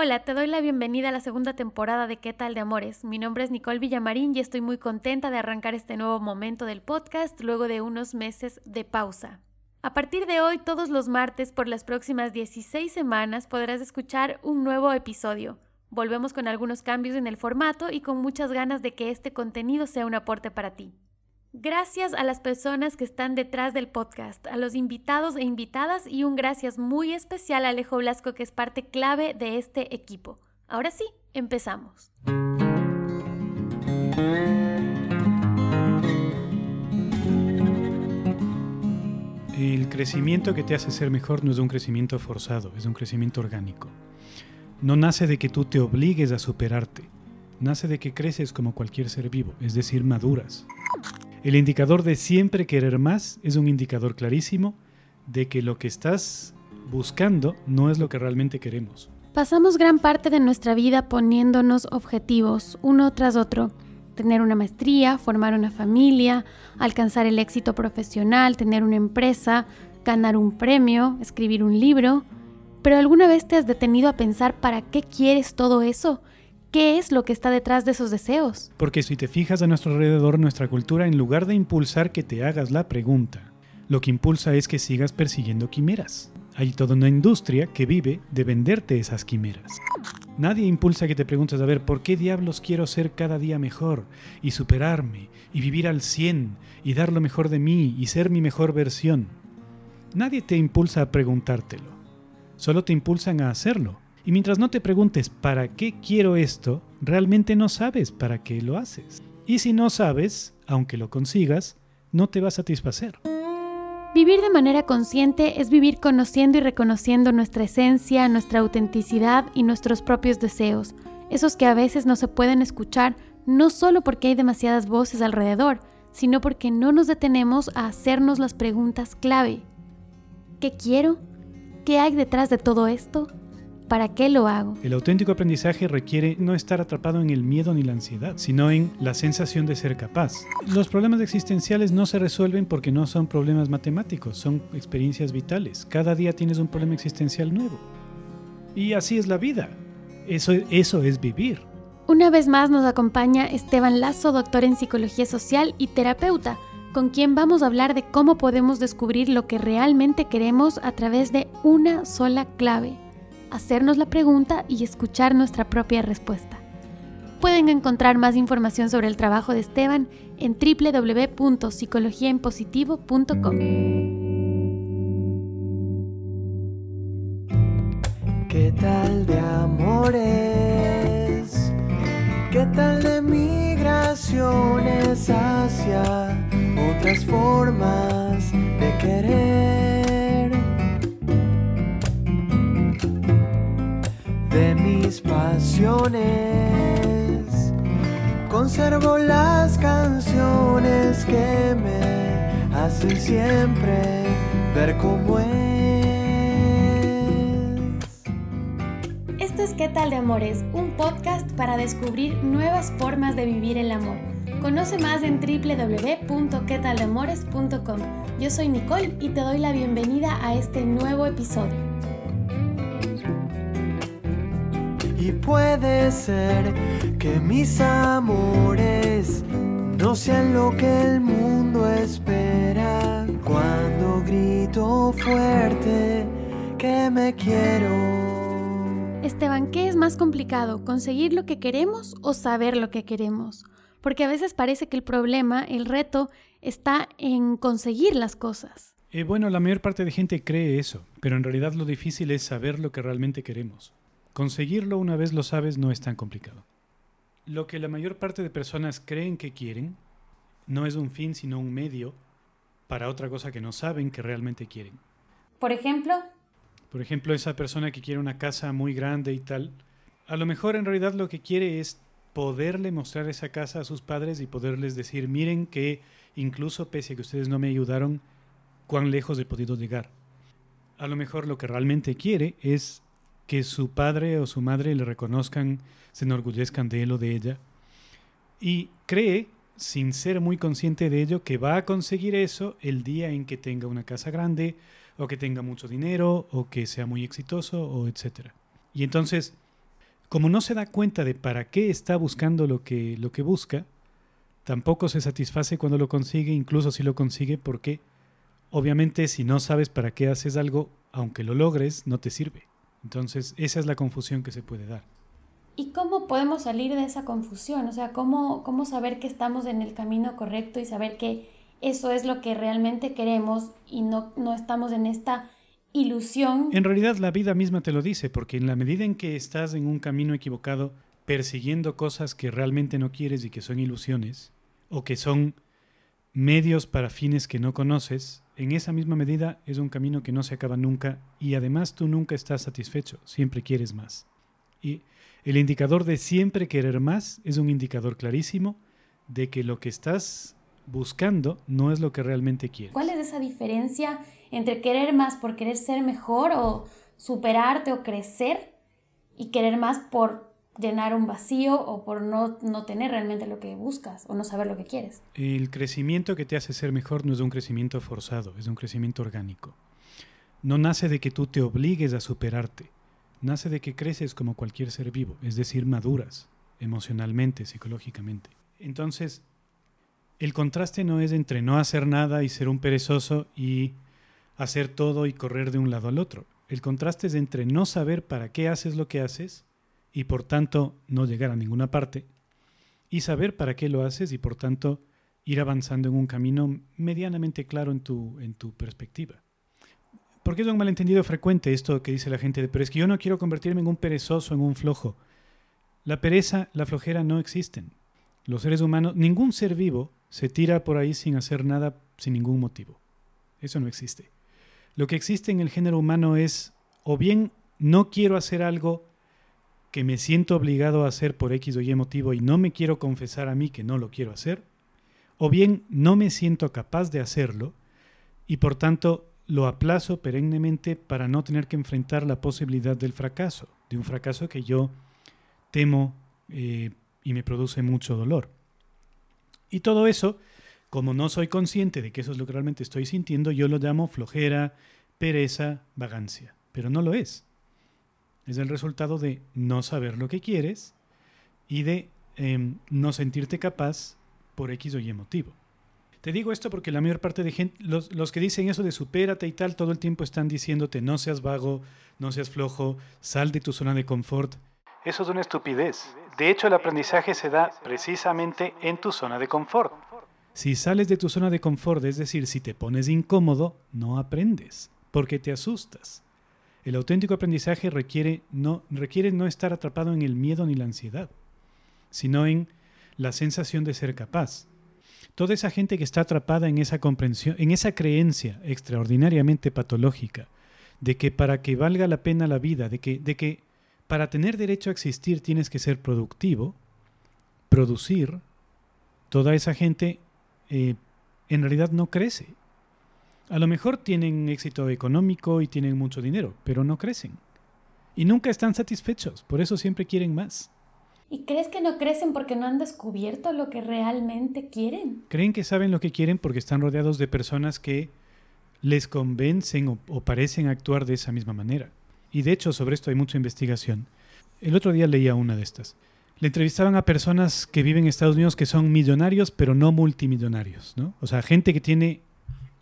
Hola, te doy la bienvenida a la segunda temporada de ¿Qué tal de Amores? Mi nombre es Nicole Villamarín y estoy muy contenta de arrancar este nuevo momento del podcast luego de unos meses de pausa. A partir de hoy, todos los martes por las próximas 16 semanas podrás escuchar un nuevo episodio. Volvemos con algunos cambios en el formato y con muchas ganas de que este contenido sea un aporte para ti. Gracias a las personas que están detrás del podcast, a los invitados e invitadas y un gracias muy especial a Alejo Blasco que es parte clave de este equipo. Ahora sí, empezamos. El crecimiento que te hace ser mejor no es un crecimiento forzado, es un crecimiento orgánico. No nace de que tú te obligues a superarte, nace de que creces como cualquier ser vivo, es decir, maduras. El indicador de siempre querer más es un indicador clarísimo de que lo que estás buscando no es lo que realmente queremos. Pasamos gran parte de nuestra vida poniéndonos objetivos uno tras otro. Tener una maestría, formar una familia, alcanzar el éxito profesional, tener una empresa, ganar un premio, escribir un libro. Pero ¿alguna vez te has detenido a pensar para qué quieres todo eso? ¿Qué es lo que está detrás de esos deseos? Porque si te fijas a nuestro alrededor, nuestra cultura, en lugar de impulsar que te hagas la pregunta, lo que impulsa es que sigas persiguiendo quimeras. Hay toda una industria que vive de venderte esas quimeras. Nadie impulsa que te preguntes, a ver, ¿por qué diablos quiero ser cada día mejor y superarme y vivir al 100 y dar lo mejor de mí y ser mi mejor versión? Nadie te impulsa a preguntártelo. Solo te impulsan a hacerlo y mientras no te preguntes para qué quiero esto, realmente no sabes para qué lo haces. Y si no sabes, aunque lo consigas, no te va a satisfacer. Vivir de manera consciente es vivir conociendo y reconociendo nuestra esencia, nuestra autenticidad y nuestros propios deseos, esos que a veces no se pueden escuchar no solo porque hay demasiadas voces alrededor, sino porque no nos detenemos a hacernos las preguntas clave. ¿Qué quiero? ¿Qué hay detrás de todo esto? ¿Para qué lo hago? El auténtico aprendizaje requiere no estar atrapado en el miedo ni la ansiedad, sino en la sensación de ser capaz. Los problemas existenciales no se resuelven porque no son problemas matemáticos, son experiencias vitales. Cada día tienes un problema existencial nuevo. Y así es la vida. Eso, eso es vivir. Una vez más nos acompaña Esteban Lazo, doctor en psicología social y terapeuta, con quien vamos a hablar de cómo podemos descubrir lo que realmente queremos a través de una sola clave hacernos la pregunta y escuchar nuestra propia respuesta. Pueden encontrar más información sobre el trabajo de Esteban en www.psicologiaenpositivo.com. ¿Qué tal de amores? ¿Qué tal de migraciones hacia otras formas de querer? De mis pasiones. Conservo las canciones que me hacen siempre ver cómo es. Esto es ¿Qué tal de Amores? Un podcast para descubrir nuevas formas de vivir el amor. Conoce más en www.quetalamores.com. Yo soy Nicole y te doy la bienvenida a este nuevo episodio. Y puede ser que mis amores no sean lo que el mundo espera cuando grito fuerte que me quiero. Esteban, ¿qué es más complicado? ¿Conseguir lo que queremos o saber lo que queremos? Porque a veces parece que el problema, el reto, está en conseguir las cosas. Eh, bueno, la mayor parte de gente cree eso, pero en realidad lo difícil es saber lo que realmente queremos. Conseguirlo una vez lo sabes no es tan complicado. Lo que la mayor parte de personas creen que quieren no es un fin sino un medio para otra cosa que no saben que realmente quieren. Por ejemplo, por ejemplo, esa persona que quiere una casa muy grande y tal, a lo mejor en realidad lo que quiere es poderle mostrar esa casa a sus padres y poderles decir, miren que incluso pese a que ustedes no me ayudaron, cuán lejos he podido llegar. A lo mejor lo que realmente quiere es que su padre o su madre le reconozcan, se enorgullezcan de él o de ella. Y cree, sin ser muy consciente de ello, que va a conseguir eso el día en que tenga una casa grande, o que tenga mucho dinero, o que sea muy exitoso, o etc. Y entonces como no se da cuenta de para qué está buscando lo que, lo que busca, tampoco se satisface cuando lo consigue, incluso si lo consigue, porque obviamente si no sabes para qué haces algo, aunque lo logres, no te sirve. Entonces, esa es la confusión que se puede dar. ¿Y cómo podemos salir de esa confusión? O sea, ¿cómo, cómo saber que estamos en el camino correcto y saber que eso es lo que realmente queremos y no, no estamos en esta ilusión. En realidad la vida misma te lo dice, porque en la medida en que estás en un camino equivocado, persiguiendo cosas que realmente no quieres y que son ilusiones, o que son medios para fines que no conoces, en esa misma medida es un camino que no se acaba nunca y además tú nunca estás satisfecho, siempre quieres más. Y el indicador de siempre querer más es un indicador clarísimo de que lo que estás buscando no es lo que realmente quieres. ¿Cuál es esa diferencia entre querer más por querer ser mejor o superarte o crecer y querer más por llenar un vacío o por no, no tener realmente lo que buscas o no saber lo que quieres? El crecimiento que te hace ser mejor no es un crecimiento forzado, es un crecimiento orgánico. No nace de que tú te obligues a superarte, nace de que creces como cualquier ser vivo, es decir, maduras emocionalmente, psicológicamente. Entonces, el contraste no es entre no hacer nada y ser un perezoso y hacer todo y correr de un lado al otro. El contraste es entre no saber para qué haces lo que haces y por tanto no llegar a ninguna parte y saber para qué lo haces y por tanto ir avanzando en un camino medianamente claro en tu, en tu perspectiva. Porque es un malentendido frecuente esto que dice la gente de, pero es que yo no quiero convertirme en un perezoso, en un flojo. La pereza, la flojera no existen. Los seres humanos, ningún ser vivo se tira por ahí sin hacer nada, sin ningún motivo. Eso no existe. Lo que existe en el género humano es o bien no quiero hacer algo que me siento obligado a hacer por X o Y motivo y no me quiero confesar a mí que no lo quiero hacer, o bien no me siento capaz de hacerlo y por tanto lo aplazo perennemente para no tener que enfrentar la posibilidad del fracaso, de un fracaso que yo temo eh, y me produce mucho dolor. Y todo eso, como no soy consciente de que eso es lo que realmente estoy sintiendo, yo lo llamo flojera, pereza, vagancia. Pero no lo es. Es el resultado de no saber lo que quieres y de em, no sentirte capaz por X o Y motivo. Te digo esto porque la mayor parte de gente, los, los, que dicen eso de supérate y tal, todo el tiempo están diciéndote no seas vago, no seas flojo, sal de tu zona de confort. Eso es una estupidez. De hecho, el aprendizaje se da precisamente en tu zona de confort. Si sales de tu zona de confort, es decir, si te pones incómodo, no aprendes, porque te asustas. El auténtico aprendizaje requiere no, requiere no estar atrapado en el miedo ni la ansiedad, sino en la sensación de ser capaz. Toda esa gente que está atrapada en esa comprensión, en esa creencia extraordinariamente patológica de que para que valga la pena la vida, de que, de que para tener derecho a existir tienes que ser productivo, producir, toda esa gente eh, en realidad no crece. A lo mejor tienen éxito económico y tienen mucho dinero, pero no crecen. Y nunca están satisfechos, por eso siempre quieren más. ¿Y crees que no crecen porque no han descubierto lo que realmente quieren? Creen que saben lo que quieren porque están rodeados de personas que les convencen o, o parecen actuar de esa misma manera. Y de hecho sobre esto hay mucha investigación. El otro día leía una de estas. Le entrevistaban a personas que viven en Estados Unidos que son millonarios, pero no multimillonarios, ¿no? O sea, gente que tiene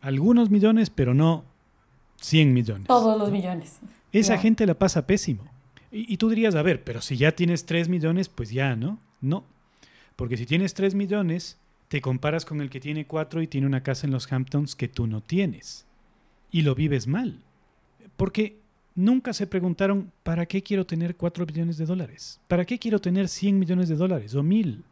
algunos millones, pero no 100 millones. Todos los millones. Esa gente la pasa pésimo. Y, y, tú dirías, a ver, pero si ya tienes 3 millones, pues ya, ¿no? No. Porque si tienes 3 millones, te comparas con el que tiene 4 y tiene una casa en los Hamptons que tú no tienes. Y lo vives mal. Porque nunca se preguntaron, ¿para qué quiero tener 4 billones de dólares? ¿Para qué quiero tener 100 millones de dólares o mil?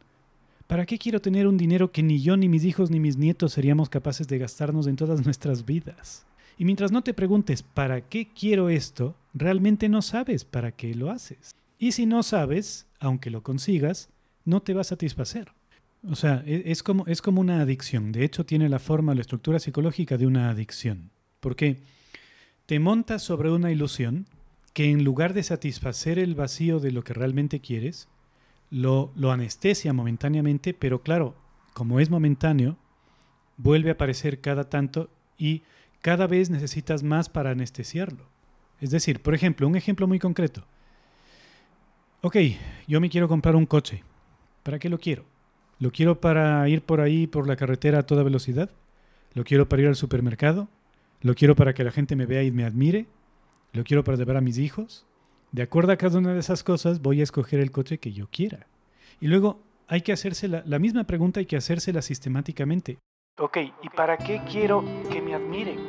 ¿Para qué quiero tener un dinero que ni yo, ni mis hijos, ni mis nietos seríamos capaces de gastarnos en todas nuestras vidas? Y mientras no te preguntes, ¿para qué quiero esto? Realmente no sabes para qué lo haces. Y si no sabes, aunque lo consigas, no te va a satisfacer. O sea, es como, es como una adicción. De hecho, tiene la forma, la estructura psicológica de una adicción. Porque te montas sobre una ilusión que en lugar de satisfacer el vacío de lo que realmente quieres, lo, lo anestesia momentáneamente, pero claro, como es momentáneo, vuelve a aparecer cada tanto y cada vez necesitas más para anestesiarlo. Es decir, por ejemplo, un ejemplo muy concreto. Ok, yo me quiero comprar un coche. ¿Para qué lo quiero? ¿Lo quiero para ir por ahí por la carretera a toda velocidad? ¿Lo quiero para ir al supermercado? ¿Lo quiero para que la gente me vea y me admire? ¿Lo quiero para llevar a mis hijos? De acuerdo a cada una de esas cosas, voy a escoger el coche que yo quiera. Y luego hay que hacerse la, la misma pregunta, hay que hacérsela sistemáticamente. Ok, ¿y para qué quiero que me admiren?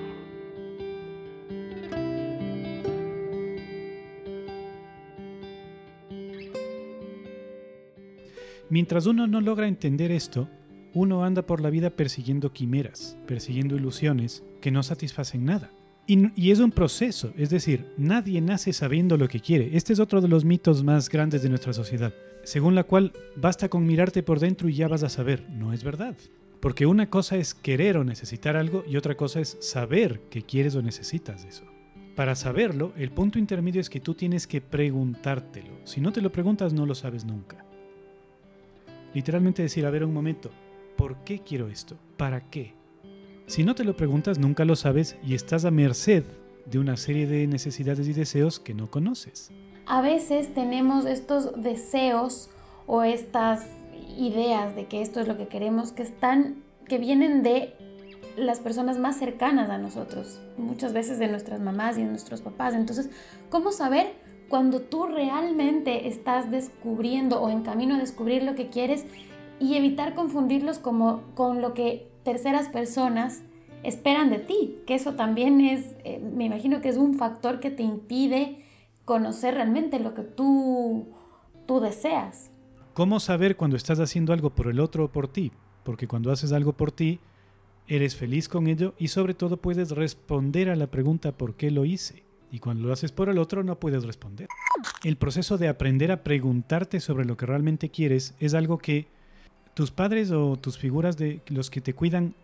Mientras uno no logra entender esto, uno anda por la vida persiguiendo quimeras, persiguiendo ilusiones que no satisfacen nada. Y, es un proceso, es decir, nadie nace sabiendo lo que quiere. Este es otro de los mitos más grandes de nuestra sociedad, según la cual basta con mirarte por dentro y ya vas a saber. No es verdad. Porque una cosa es querer o necesitar algo y otra cosa es saber que quieres o necesitas eso. Para saberlo, el punto intermedio es que tú tienes que preguntártelo. Si no te lo preguntas, no lo sabes nunca. Literalmente decir, a ver un momento, ¿por qué quiero esto? ¿Para qué? Si no te lo preguntas, nunca lo sabes y estás a merced de una serie de necesidades y deseos que no conoces. A veces tenemos estos deseos o estas ideas de que esto es lo que queremos que están que vienen de las personas más cercanas a nosotros, muchas veces de nuestras mamás y de nuestros papás. Entonces, ¿cómo saber cuando tú realmente estás descubriendo o en camino a descubrir lo que quieres y evitar confundirlos como con lo que terceras personas esperan de ti? Que eso también es, eh, me imagino que es un factor que te impide conocer realmente lo que tú, tú deseas. ¿Cómo saber cuando estás haciendo algo por el otro o por ti? Porque cuando haces algo por ti, eres feliz con ello y sobre todo puedes responder a la pregunta ¿por qué lo hice? Y cuando lo haces por el otro no puedes responder. El proceso de aprender a preguntarte sobre lo que realmente quieres es algo que tus padres o tus figuras de los que te cuidan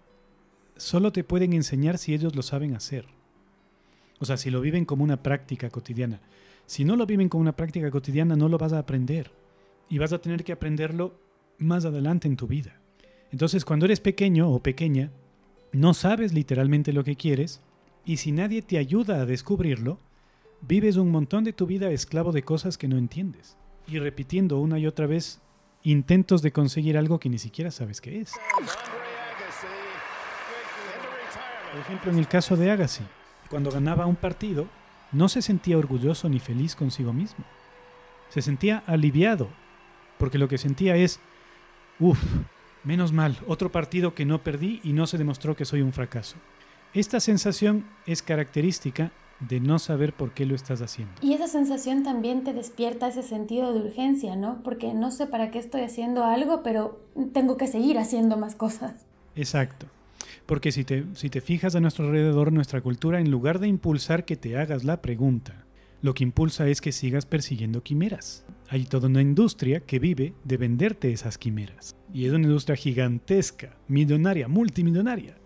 solo te pueden enseñar si ellos lo saben hacer. O sea, si lo viven como una práctica cotidiana. Si no lo viven como una práctica cotidiana, no lo vas a aprender y vas a tener que aprenderlo más adelante en tu vida. Entonces, cuando eres pequeño o pequeña, no sabes literalmente lo que quieres y si nadie te ayuda a descubrirlo, vives un montón de tu vida esclavo de cosas que no entiendes y repitiendo una y otra vez intentos de conseguir algo que ni siquiera sabes qué es. Por ejemplo, en el caso de Agassi, cuando ganaba un partido, no se sentía orgulloso ni feliz consigo mismo. Se sentía aliviado porque lo que sentía es, uff, menos mal, otro partido que no perdí y no se demostró que soy un fracaso. Esta sensación es característica de no saber por qué lo estás haciendo. Y esa sensación también te despierta ese sentido de urgencia, ¿no? Porque no sé para qué estoy haciendo algo, pero tengo que seguir haciendo más cosas. Exacto. Porque si te, si te fijas a nuestro alrededor, nuestra cultura, en lugar de impulsar que te hagas la pregunta, lo que impulsa es que sigas persiguiendo quimeras. Hay toda una industria que vive de venderte esas quimeras. Y es una industria gigantesca, millonaria, multimillonaria.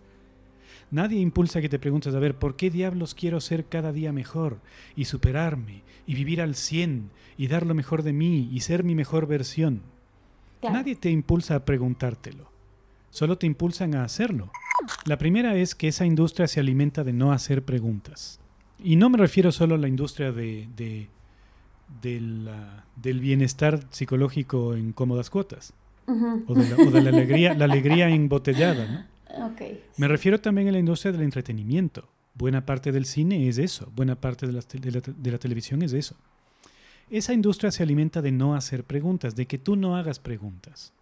Nadie impulsa que te preguntes, a ver, ¿por qué diablos quiero ser cada día mejor y superarme y vivir al 100 y dar lo mejor de mí y ser mi mejor versión? Claro. Nadie te impulsa a preguntártelo, solo te impulsan a hacerlo. La primera es que esa industria se alimenta de no hacer preguntas. Y no me refiero solo a la industria de, de, de la, del bienestar psicológico en cómodas cuotas. Uh -huh. o, de la, o, de la, alegría, la alegría embotellada, ¿no? Me refiero también a la industria del entretenimiento. Buena parte del cine es eso, buena parte de la televisión es eso. Esa industria se alimenta de no hacer preguntas, de que tú no hagas preguntas.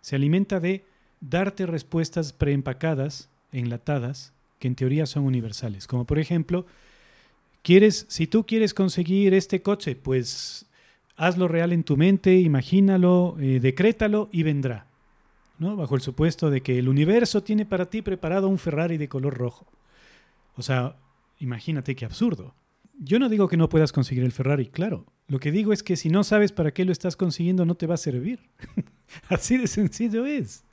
Se alimenta de darte respuestas preempacadas, enlatadas, que en teoría son universales. Como por ejemplo, quieres, si tú quieres conseguir este coche, pues hazlo real en tu mente, imagínalo, eh, decrétalo y vendrá. Bajo el supuesto de que el universo tiene para ti preparado un Ferrari de color rojo. O sea, imagínate qué absurdo. Yo no digo que no puedas conseguir el Ferrari, claro. Lo que digo es que si no sabes para qué lo estás consiguiendo, no te va a servir. Así de sencillo es.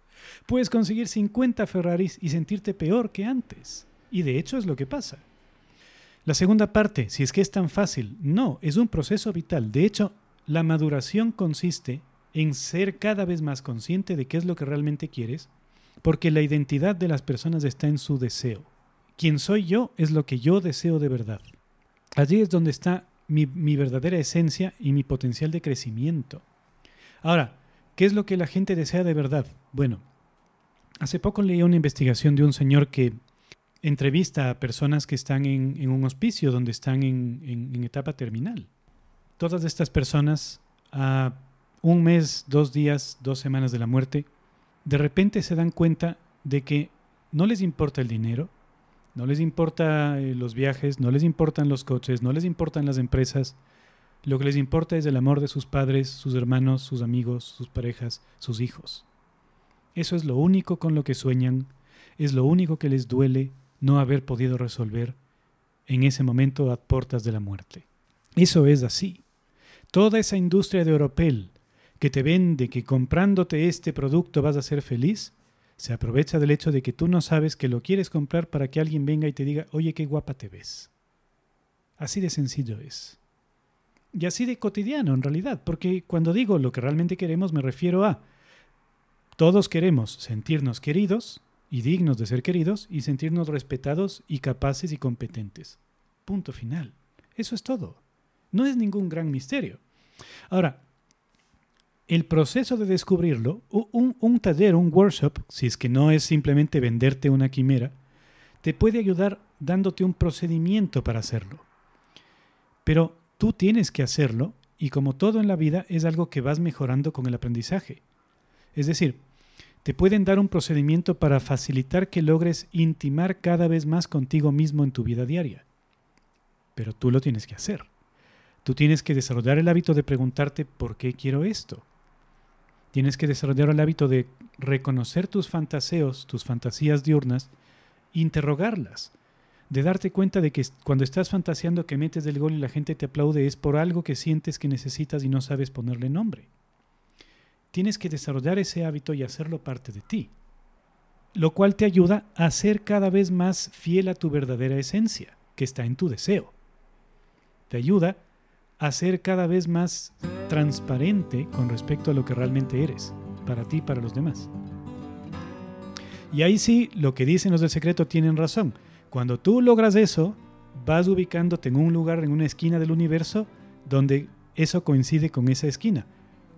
Puedes conseguir 50 Ferraris y sentirte peor que antes. Y de hecho es lo que pasa. La segunda parte, si es que es tan fácil, no, es un proceso vital. De hecho, la maduración consiste en ser cada vez más consciente de qué es lo que realmente quieres, porque la identidad de las personas está en su deseo. Quien soy yo es lo que yo deseo de verdad. Allí es donde está mi, mi verdadera esencia y mi potencial de crecimiento. Ahora, ¿qué es lo que la gente desea de verdad? Bueno, hace poco leí una investigación de un señor que entrevista a personas que están en, en un hospicio donde están en, en- etapa terminal. Todas estas personas, a un mes, dos días, dos semanas de la muerte, de repente se dan cuenta de que no les importa el dinero, no les importa eh, los viajes, no les importan los coches, no les importan las empresas. Lo que les importa es el amor de sus padres, sus hermanos, sus amigos, sus parejas, sus hijos. Eso es lo único con lo que sueñan, es lo único que les duele no haber podido resolver en ese momento a puertas de la muerte. Eso es así. Toda esa industria de Oropel que te vende que comprándote este producto vas a ser feliz, se aprovecha del hecho de que tú no sabes que lo quieres comprar para que alguien venga y te diga, oye, qué guapa te ves. Así de sencillo es. Y así de cotidiano en realidad, porque cuando digo lo que realmente queremos me refiero a, todos queremos sentirnos queridos y dignos de ser queridos y sentirnos respetados y capaces y competentes. Punto final. Eso es todo. No es ningún gran misterio. Ahora, el proceso de descubrirlo, un, un taller, un workshop, si es que no es simplemente venderte una quimera, te puede ayudar dándote un procedimiento para hacerlo. Pero tú tienes que hacerlo y como todo en la vida es algo que vas mejorando con el aprendizaje. Es decir, te pueden dar un procedimiento para facilitar que logres intimar cada vez más contigo mismo en tu vida diaria. Pero tú lo tienes que hacer. Tú tienes que desarrollar el hábito de preguntarte por qué quiero esto. Tienes que desarrollar el hábito de reconocer tus fantaseos, tus fantasías diurnas, interrogarlas, de darte cuenta de que cuando estás fantaseando que metes el gol y la gente te aplaude es por algo que sientes que necesitas y no sabes ponerle nombre. Tienes que desarrollar ese hábito y hacerlo parte de ti, lo cual te ayuda a ser cada vez más fiel a tu verdadera esencia, que está en tu deseo. Te ayuda a ser cada vez más transparente con respecto a lo que realmente eres, para ti y para los demás. Y ahí sí, lo que dicen los del secreto tienen razón. Cuando tú logras eso, vas ubicándote en un lugar, en una esquina del universo, donde eso coincide con esa esquina.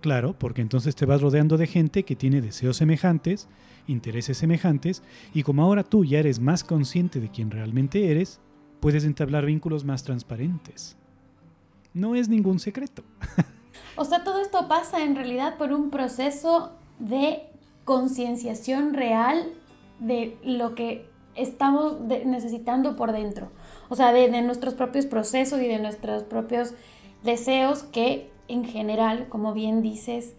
Claro, porque entonces te vas rodeando de gente que tiene deseos semejantes, intereses semejantes, y como ahora tú ya eres más consciente de quién realmente eres, puedes entablar vínculos más transparentes. No es ningún secreto. O sea, todo esto pasa en realidad por un proceso de concienciación real de lo que estamos necesitando por dentro. O sea, de, de nuestros propios procesos y de nuestros propios deseos que en general, como bien dices,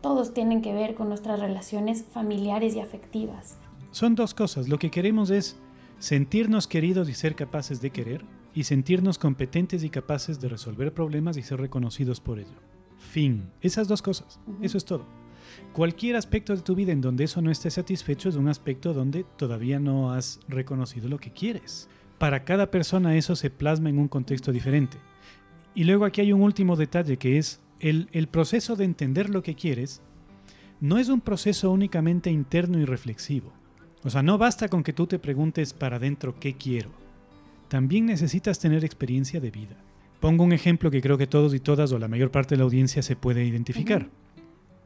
todos tienen que ver con nuestras relaciones familiares y afectivas. Son dos cosas. Lo que queremos es sentirnos queridos y ser capaces de querer, y sentirnos competentes y capaces de resolver problemas y ser reconocidos por ello. Fin. Esas dos cosas. Eso es todo. Cualquier aspecto de tu vida en donde eso no esté satisfecho es un aspecto donde todavía no has reconocido lo que quieres. Para cada persona eso se plasma en un contexto diferente. Y luego aquí hay un último detalle que es el, el proceso de entender lo que quieres no es un proceso únicamente interno y reflexivo. O sea, no basta con que tú te preguntes para adentro qué quiero. También necesitas tener experiencia de vida. Pongo un ejemplo que creo que todos y todas o la mayor parte de la audiencia se puede identificar.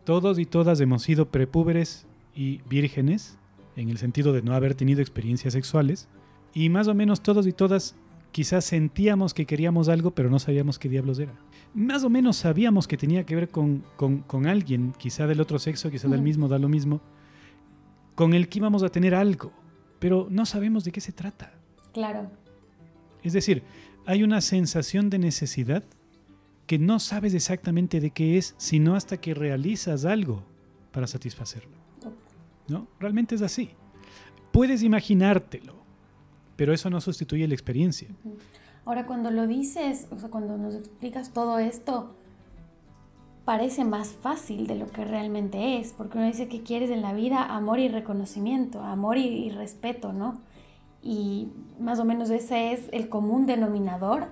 Todos y todas hemos sido prepúberes y vírgenes, en el sentido de no haber tenido experiencias sexuales, y más o menos todos y todas quizás sentíamos que queríamos algo, pero no sabíamos qué diablos era. Más o menos sabíamos que tenía que ver con, con- con alguien, quizá del otro sexo, quizá del mismo, da lo mismo, con el que íbamos a tener algo, pero no sabemos de qué se trata. Claro. Es decir, hay una sensación de necesidad que no sabes exactamente de qué es, sino hasta que realizas algo para satisfacerlo. ¿No? Realmente es así. Puedes imaginártelo, pero eso no sustituye la experiencia. Ahora, cuando lo dices, o sea, cuando nos explicas todo esto, parece más fácil de lo que realmente es, porque uno dice que quieres en la vida amor y reconocimiento, amor y, y respeto, ¿no? Y más o menos ese es el común denominador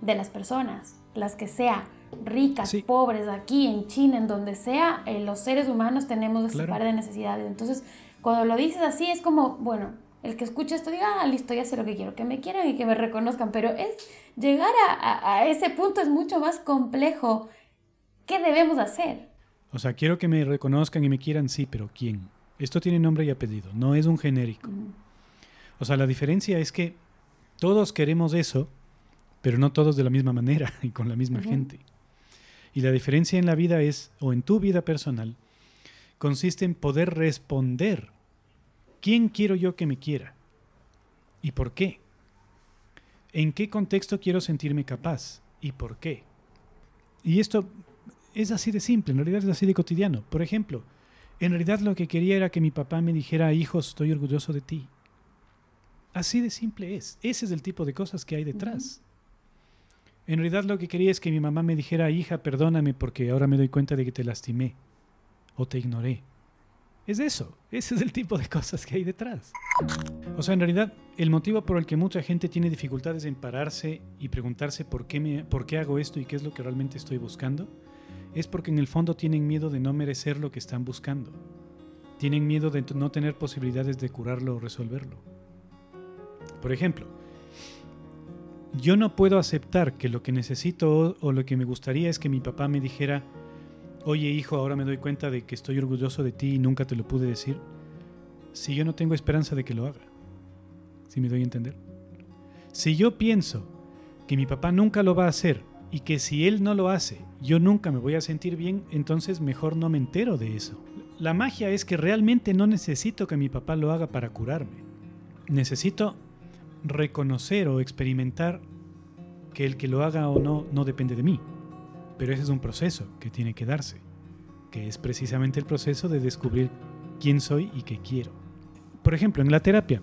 de las personas, las que sea ricas, Sí. pobres, aquí, en China, en donde sea, eh, los seres humanos tenemos ese Claro. par de necesidades. Entonces, cuando lo dices así, es como, bueno, el que escuche esto diga, ah, listo, ya sé lo que quiero, que me quieran y que me reconozcan, pero es llegar a, a ese punto es mucho más complejo. ¿Qué debemos hacer? O sea, quiero que me reconozcan y me quieran, sí, pero ¿quién? Esto tiene nombre y apellido, no es un genérico. O sea, la diferencia es que todos queremos eso, pero no todos de la misma manera y con la misma gente. Y la diferencia en la vida es, o en tu vida personal, consiste en poder responder. ¿Quién quiero yo que me quiera? ¿Y por qué? ¿En qué contexto quiero sentirme capaz? ¿Y por qué? Y esto es así de simple, en realidad es así de cotidiano. Por ejemplo, en realidad lo que quería era que mi papá me dijera, hijos, estoy orgulloso de ti. Así de simple es. Ese es el tipo de cosas que hay detrás. En realidad lo que quería es que mi mamá me dijera, hija, perdóname porque ahora me doy cuenta de que te lastimé o te ignoré. Es eso, ese es el tipo de cosas que hay detrás. O sea, en realidad el motivo por el que mucha gente tiene dificultades en pararse y preguntarse por qué, me, por qué hago esto y qué es lo que realmente estoy buscando, es porque en el fondo tienen miedo de no merecer lo que están buscando. Tienen miedo de no tener posibilidades de curarlo o resolverlo. Por ejemplo, yo no puedo aceptar que lo que necesito o, lo que me gustaría es que mi papá me dijera, oye hijo, ahora me doy cuenta de que estoy orgulloso de ti y nunca te lo pude decir, si yo no tengo esperanza de que lo haga. ¿Si me doy a entender? Si yo pienso que mi papá nunca lo va a hacer y que si él no lo hace, yo nunca me voy a sentir bien, entonces mejor no me entero de eso. La magia es que realmente no necesito que mi papá lo haga para curarme. Necesito reconocer o experimentar que el que lo haga o no no depende de mí. Pero ese es un proceso que tiene que darse, que es precisamente el proceso de descubrir quién soy y qué quiero. Por ejemplo, en la terapia,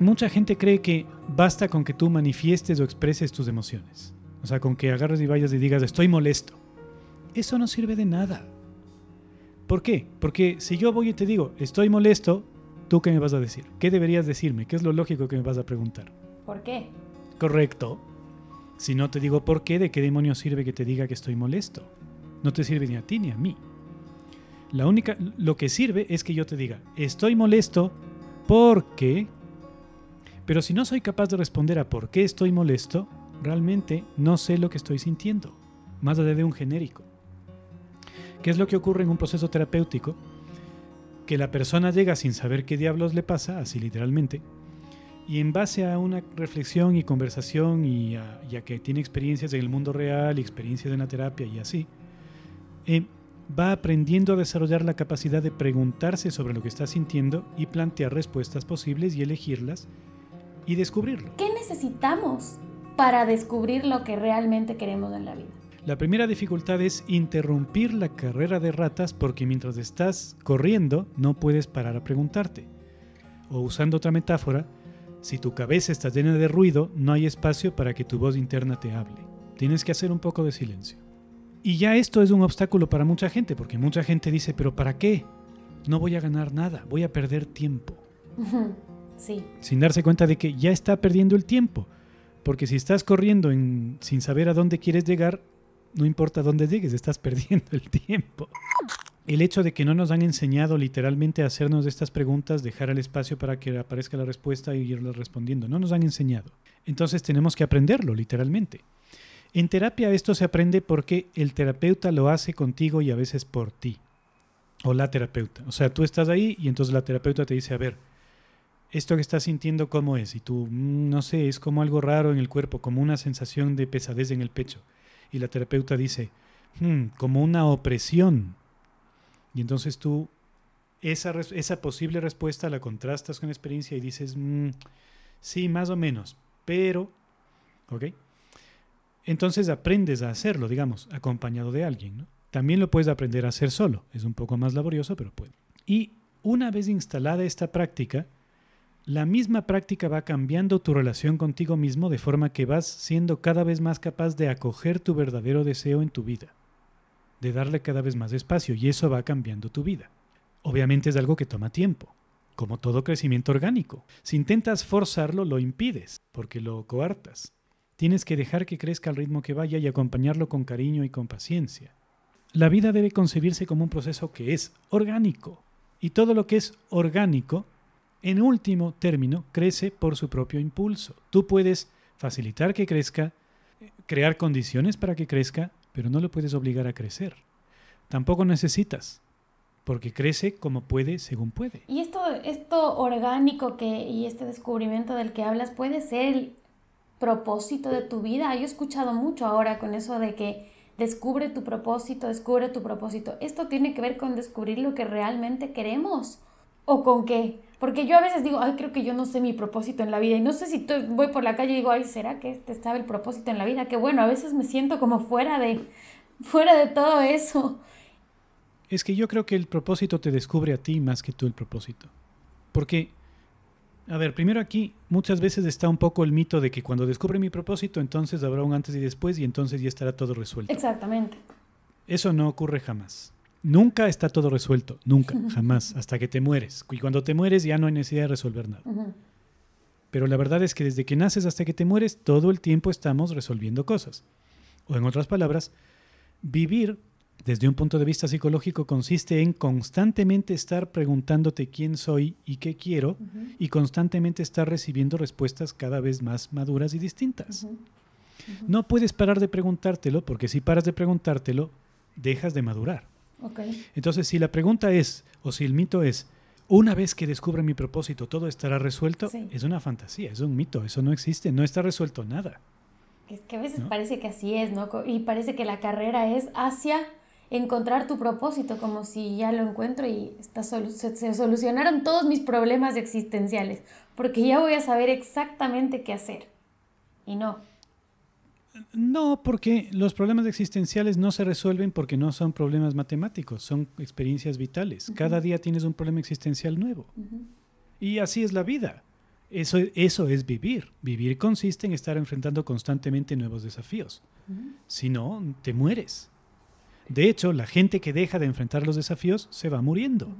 mucha gente cree que basta con que tú manifiestes o expreses tus emociones. O sea, con que agarres y vayas y digas, estoy molesto. Eso no sirve de nada. ¿Por qué? Porque si yo voy y te digo, estoy molesto, ¿tú qué me vas a decir? ¿Qué deberías decirme? ¿Qué es lo lógico que me vas a preguntar? ¿Por qué? Correcto. Si no te digo por qué, ¿de qué demonios sirve que te diga que estoy molesto? No te sirve ni a ti ni a mí. La única, lo que sirve es que yo te diga, estoy molesto porque... Pero si no soy capaz de responder a por qué estoy molesto, realmente no sé lo que estoy sintiendo, más allá de un genérico. ¿Qué es lo que ocurre en un proceso terapéutico? Que la persona llega sin saber qué diablos le pasa, así literalmente, y en base a una reflexión y conversación y a, que tiene experiencias en el mundo real experiencias en la terapia y así, eh, va aprendiendo a desarrollar la capacidad de preguntarse sobre lo que está sintiendo y plantear respuestas posibles y elegirlas y descubrirlo. ¿Qué necesitamos para descubrir lo que realmente queremos en la vida. La primera dificultad es interrumpir la carrera de ratas porque mientras estás corriendo no puedes parar a preguntarte. O usando otra metáfora, si tu cabeza está llena de ruido, no hay espacio para que tu voz interna te hable. Tienes que hacer un poco de silencio. Y ya esto es un obstáculo para mucha gente, porque mucha gente dice, pero ¿para qué? No voy a ganar nada, voy a perder tiempo. Sí. Sin darse cuenta de que ya está perdiendo el tiempo. Porque si estás corriendo sin saber a dónde quieres llegar, no importa dónde llegues, estás perdiendo el tiempo. El hecho de que no nos han enseñado literalmente a hacernos estas preguntas, dejar el espacio para que aparezca la respuesta y irla respondiendo, no nos han enseñado. Entonces tenemos que aprenderlo literalmente. En terapia esto se aprende porque el terapeuta lo hace contigo y a veces por ti. O la terapeuta. O sea, tú estás ahí y entonces la terapeuta te dice, a ver, esto que estás sintiendo cómo es y tú, mm, no sé, es como algo raro en el cuerpo, como una sensación de pesadez en el pecho. Y la terapeuta dice, hmm, como una opresión. Y entonces tú esa, esa posible respuesta la contrastas con experiencia y dices, mm, sí, más o menos, pero, ¿ok? Entonces aprendes a hacerlo, digamos, acompañado de alguien. También lo puedes aprender a hacer solo, es un poco más laborioso, pero puede. Y una vez instalada esta práctica, la misma práctica va cambiando tu relación contigo mismo de forma que vas siendo cada vez más capaz de acoger tu verdadero deseo en tu vida, de darle cada vez más espacio y eso va cambiando tu vida. Obviamente es algo que toma tiempo, como todo crecimiento orgánico. Si intentas forzarlo, lo impides, porque lo coartas. Tienes que dejar que crezca al ritmo que vaya y acompañarlo con cariño y con paciencia. La vida debe concebirse como un proceso que es orgánico, y todo lo que es orgánico en último término, crece por su propio impulso. Tú puedes facilitar que crezca, crear condiciones para que crezca, pero no lo puedes obligar a crecer. Tampoco necesitas, porque crece como puede según puede. Y esto, esto orgánico que, y este descubrimiento del que hablas puede ser el propósito de tu vida. Yo he escuchado mucho ahora con eso de que descubre tu propósito, descubre tu propósito. Esto tiene que ver con descubrir lo que realmente queremos o con qué. Porque yo a veces digo, ay, creo que yo no sé mi propósito en la vida. Y no sé si voy por la calle y digo, ay, ¿será que este estaba el propósito en la vida? Que bueno, a veces me siento como fuera de, fuera de todo eso. Es que yo creo que el propósito te descubre a ti más que tú el propósito. Porque, a ver, primero aquí muchas veces está un poco el mito de que cuando descubre mi propósito, entonces habrá un antes y después y entonces ya estará todo resuelto. Exactamente. Eso no ocurre jamás. Nunca está todo resuelto, nunca, jamás, hasta que te mueres. Y cuando te mueres ya no hay necesidad de resolver nada. Pero la verdad es que desde que naces hasta que te mueres, todo el tiempo estamos resolviendo cosas. O en otras palabras, vivir desde un punto de vista psicológico consiste en constantemente estar preguntándote quién soy y qué quiero y constantemente estar recibiendo respuestas cada vez más maduras y distintas. No puedes parar de preguntártelo porque si paras de preguntártelo, dejas de madurar. Entonces, si la pregunta es, o si el mito es, una vez que descubra mi propósito, todo estará resuelto, es una fantasía, es un mito, eso no existe, no está resuelto nada. Es que a veces parece que así es, ¿no? Y parece que la carrera es hacia encontrar tu propósito, como si ya lo encuentro y está se solucionaron todos mis problemas existenciales, porque ya voy a saber exactamente qué hacer. Y no. No, porque los problemas existenciales no se resuelven porque no son problemas matemáticos, son experiencias vitales. Cada día tienes un problema existencial nuevo. Y así es la vida. Eso, eso es vivir. Vivir consiste en estar enfrentando constantemente nuevos desafíos. Si no, te mueres. De hecho, la gente que deja de enfrentar los desafíos se va muriendo.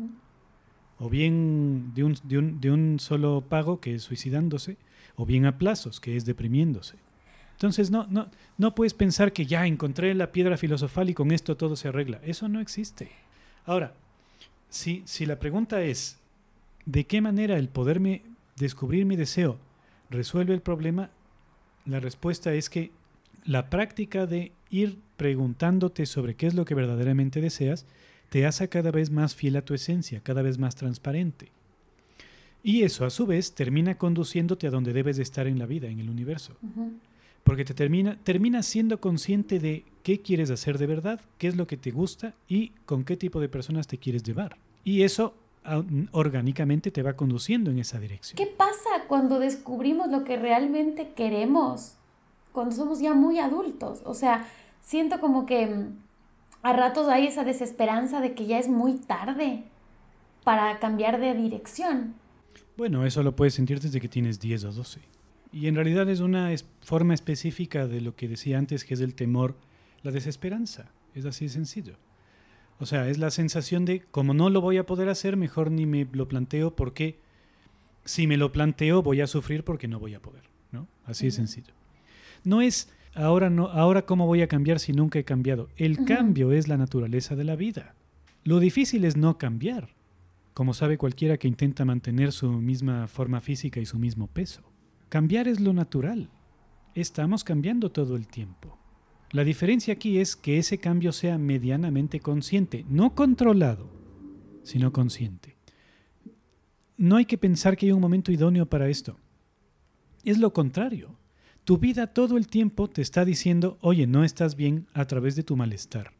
O bien de un, de, un, de un solo pago, que es suicidándose, o bien a plazos, que es deprimiéndose. Entonces no, no, no puedes pensar que ya encontré la piedra filosofal y con esto todo se arregla. Eso no existe. Ahora, si, si la pregunta es, ¿de qué manera el poderme descubrir mi deseo resuelve el problema? La respuesta es que la práctica de ir preguntándote sobre qué es lo que verdaderamente deseas te hace cada vez más fiel a tu esencia, cada vez más transparente. Y eso a su vez termina conduciéndote a donde debes de estar en la vida, en el universo porque te termina, terminas siendo consciente de qué quieres hacer de verdad, qué es lo que te gusta y con qué tipo de personas te quieres llevar. Y eso ah, orgánicamente te va conduciendo en esa dirección. ¿Qué pasa cuando descubrimos lo que realmente queremos? Cuando somos ya muy adultos. O sea, siento como que mm, a ratos hay esa desesperanza de que ya es muy tarde para cambiar de dirección. Bueno, eso lo puedes sentir desde que tienes 10 o 12. Y en realidad es una forma específica de lo que decía antes, que es el temor, la desesperanza. Es así de sencillo. O sea, es la sensación de, como no lo voy a poder hacer, mejor ni me lo planteo porque si me lo planteo voy a sufrir porque no voy a poder. ¿no? Así de sencillo. No es ahora, no, ahora cómo voy a cambiar si nunca he cambiado. El cambio es la naturaleza de la vida. Lo difícil es no cambiar, como sabe cualquiera que intenta mantener su misma forma física y su mismo peso. Cambiar es lo natural. Estamos cambiando todo el tiempo. La diferencia aquí es que ese cambio sea medianamente consciente, no controlado, sino consciente. No hay que pensar que hay un momento idóneo para esto. Es lo contrario. Tu vida todo el tiempo te está diciendo, oye, no estás bien a través de tu malestar.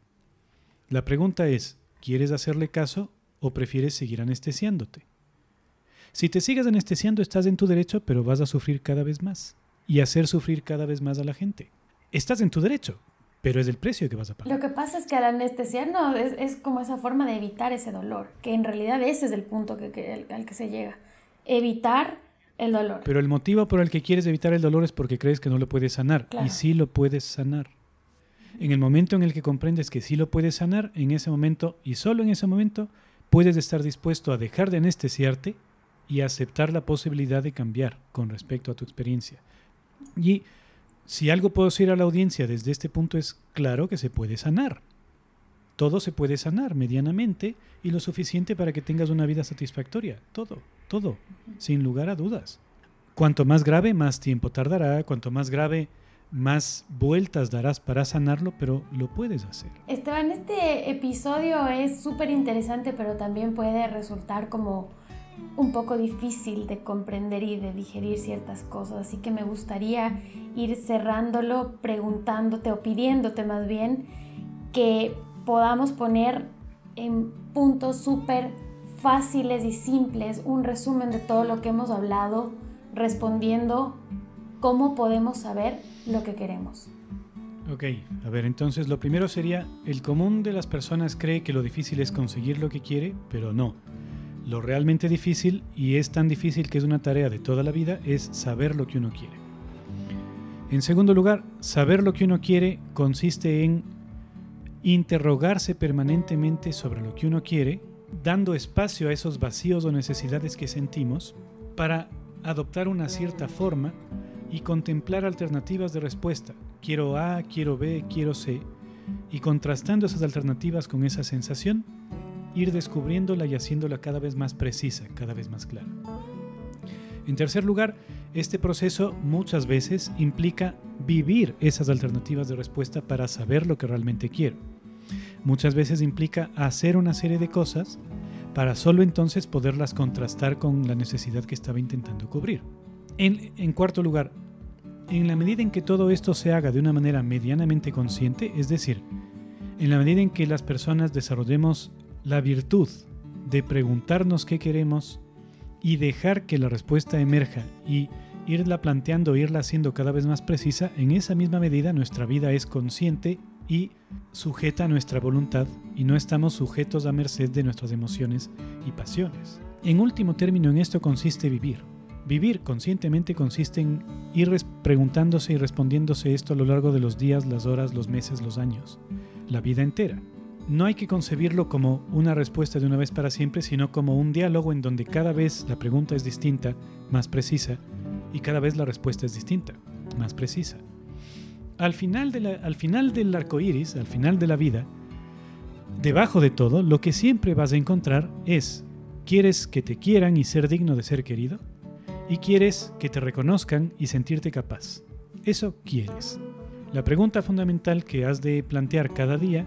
La pregunta es, ¿quieres hacerle caso o prefieres seguir anestesiándote? Si te sigues anestesiando, estás en tu derecho, pero vas a sufrir cada vez más y hacer sufrir cada vez más a la gente. Estás en tu derecho, pero es el precio que vas a pagar. Lo que pasa es que al anestesiar no, es, como esa forma de evitar ese dolor, que en realidad ese es el punto que, al que se llega. Evitar el dolor. Pero el motivo por el que quieres evitar el dolor es porque crees que no lo puedes sanar. Y sí lo puedes sanar. En el momento en el que comprendes que sí lo puedes sanar, en ese momento y solo en ese momento, puedes estar dispuesto a dejar de anestesiarte y aceptar la posibilidad de cambiar con respecto a tu experiencia. Y si algo puedo decir a la audiencia desde este punto es claro que se puede sanar. Todo se puede sanar medianamente y lo suficiente para que tengas una vida satisfactoria. Todo. todo, sin lugar a dudas. Cuanto más grave, más tiempo tardará, cuanto más grave, más vueltas darás para sanarlo, pero lo puedes hacer. Esteban, este episodio es súper interesante, pero también puede resultar como un poco difícil de comprender y de digerir ciertas cosas, así que me gustaría ir cerrándolo preguntándote o pidiéndote más bien que podamos poner en puntos súper fáciles y simples un resumen de todo lo que hemos hablado respondiendo cómo podemos saber lo que queremos. Ok, a ver, entonces lo primero sería, el común de las personas cree que lo difícil es conseguir lo que quiere, pero no. Lo realmente difícil, y es tan difícil que es una tarea de toda la vida, es saber lo que uno quiere. En segundo lugar, saber lo que uno quiere consiste en interrogarse permanentemente sobre lo que uno quiere, dando espacio a esos vacíos o necesidades que sentimos para adoptar una cierta forma y contemplar alternativas de respuesta. Quiero A, quiero B, quiero C. Y contrastando esas alternativas con esa sensación, ir descubriéndola y haciéndola cada vez más precisa, cada vez más clara. En tercer lugar, este proceso muchas veces implica vivir esas alternativas de respuesta para saber lo que realmente quiero. Muchas veces implica hacer una serie de cosas para solo entonces poderlas contrastar con la necesidad que estaba intentando cubrir. En, cuarto lugar, en la medida en que todo esto se haga de una manera medianamente consciente, es decir, en la medida en que las personas desarrollemos la virtud de preguntarnos qué queremos y dejar que la respuesta emerja y irla planteando, irla haciendo cada vez más precisa, en esa misma medida nuestra vida es consciente y sujeta a nuestra voluntad y no estamos sujetos a merced de nuestras emociones y pasiones. En último término, en esto consiste vivir. Vivir conscientemente consiste en ir preguntándose y respondiéndose esto a lo largo de los días, las horas, los meses, los años, la vida entera. No hay que concebirlo como una respuesta de una vez para siempre, sino como un diálogo en donde cada vez la pregunta es distinta, más precisa, y cada vez la respuesta es distinta, más precisa. Al final, al final del arco iris, al final de la vida, debajo de todo, lo que siempre vas a encontrar es: ¿quieres que te quieran y ser digno de ser querido? y quieres que te reconozcan y sentirte capaz. Eso quieres. La pregunta fundamental que has de plantear cada día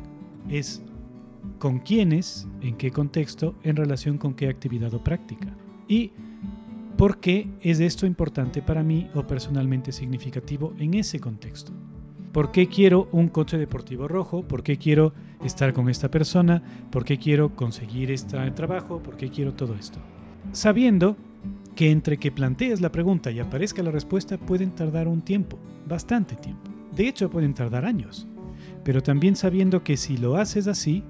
es con quiénes, en qué contexto, en relación con qué actividad o práctica. Y por qué es esto importante para mí o personalmente significativo en ese contexto. ¿Por qué quiero un coche deportivo rojo? ¿Por qué quiero estar con esta persona? ¿Por qué quiero conseguir este trabajo? ¿Por qué quiero todo esto? Sabiendo que entre que plantees la pregunta y aparezca la respuesta pueden tardar un tiempo, bastante tiempo. De hecho, pueden tardar años. Pero también sabiendo que si lo haces así,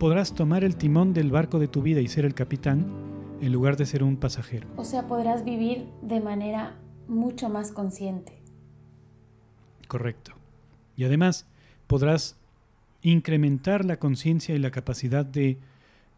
podrás tomar el timón del barco de tu vida y ser el capitán en lugar de ser un pasajero. O sea, podrás vivir de manera mucho más consciente. Correcto. Y además, podrás incrementar la conciencia y la capacidad de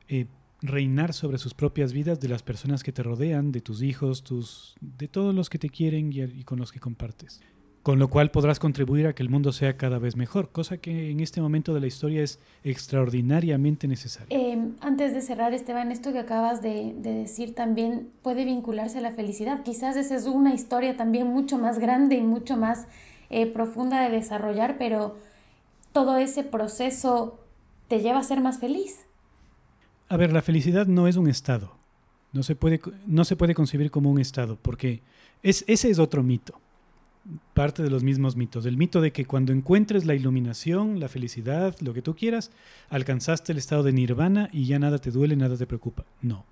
eh, reinar sobre sus propias vidas de las personas que te rodean, de tus hijos, tus, de todos los que te quieren y, con los que compartes. Con lo cual podrás contribuir a que el mundo sea cada vez mejor, cosa que en este momento de la historia es extraordinariamente necesaria. Em, antes de cerrar, Esteban, esto que acabas de, decir también puede vincularse a la felicidad. Quizás esa es una historia también mucho más grande y mucho más eh, profunda de desarrollar, pero todo ese proceso te lleva a ser más feliz. A ver, la felicidad no es un estado. No se puede, no se puede concebir como un estado, porque es, ese es otro mito. Parte de los mismos mitos. El mito de que cuando encuentres la iluminación, la felicidad, lo que tú quieras, alcanzaste el estado de nirvana y ya nada te duele, nada te preocupa. No.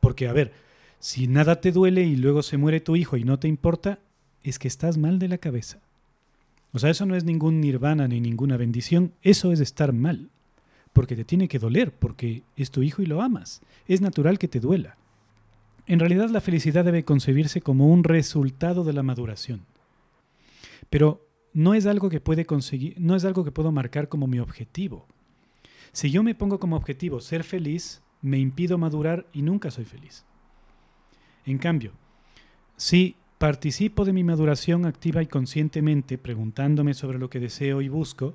Porque, a ver, si nada te duele y luego se muere tu hijo y no te importa, es que estás mal de la cabeza. O sea, eso no es ningún nirvana ni ninguna bendición, eso es estar mal porque te tiene que doler, porque es tu hijo y lo amas. Es natural que te duela. En realidad la felicidad debe concebirse como un resultado de la maduración. Pero no es algo que puede conseguir, no es algo que puedo marcar como mi objetivo. Si yo me pongo como objetivo ser feliz, me impido madurar y nunca soy feliz. En cambio, si participo de mi maduración activa y conscientemente preguntándome sobre lo que deseo y busco,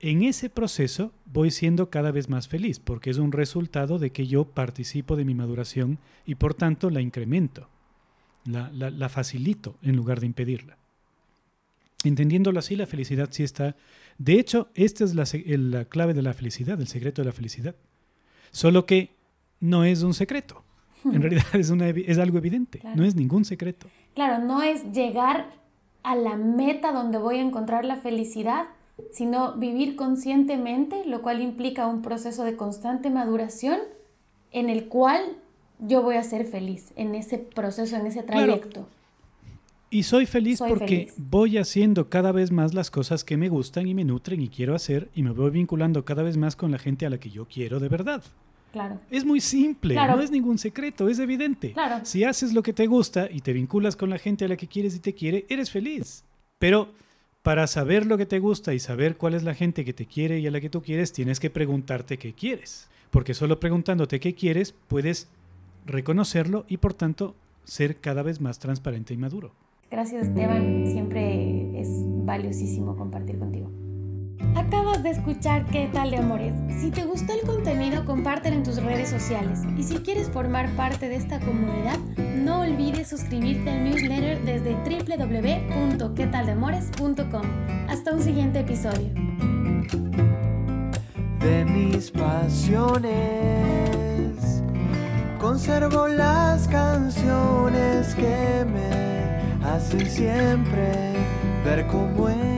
en ese proceso voy siendo cada vez más feliz, porque es un resultado de que yo participo de mi maduración y por tanto la incremento, la, la- la facilito en lugar de impedirla. Entendiéndolo así, la felicidad sí está... De hecho, esta es la, clave de la felicidad, el secreto de la felicidad. Solo que no es un secreto. En realidad es, una evi- es algo evidente, Claro. no es ningún secreto. Claro, no es llegar a la meta donde voy a encontrar la felicidad, sino vivir conscientemente, lo cual implica un proceso de constante maduración en el cual yo voy a ser feliz en ese proceso, en ese Claro. trayecto. Y soy feliz Soy porque feliz. voy haciendo cada vez más las cosas que me gustan y me nutren y quiero hacer y me voy vinculando cada vez más con la gente a la que yo quiero de verdad. Claro. Es muy simple, Claro. no es ningún secreto, es evidente. Claro. Si haces lo que te gusta y te vinculas con la gente a la que quieres y te quiere, eres feliz. Pero para saber lo que te gusta y saber cuál es la gente que te quiere y a la que tú quieres, tienes que preguntarte qué quieres. Porque solo preguntándote qué quieres, puedes reconocerlo y por tanto ser cada vez más transparente y maduro. Gracias Esteban, siempre es valiosísimo compartir. Acabas de escuchar ¿Qué tal de amores? Si te gustó el contenido, compártelo en tus redes sociales. Y si quieres formar parte de esta comunidad, no olvides suscribirte al newsletter desde www.quetaldemores.com. Hasta un siguiente episodio. de mis pasiones. Conservo las canciones que me hacen siempre ver cómo es.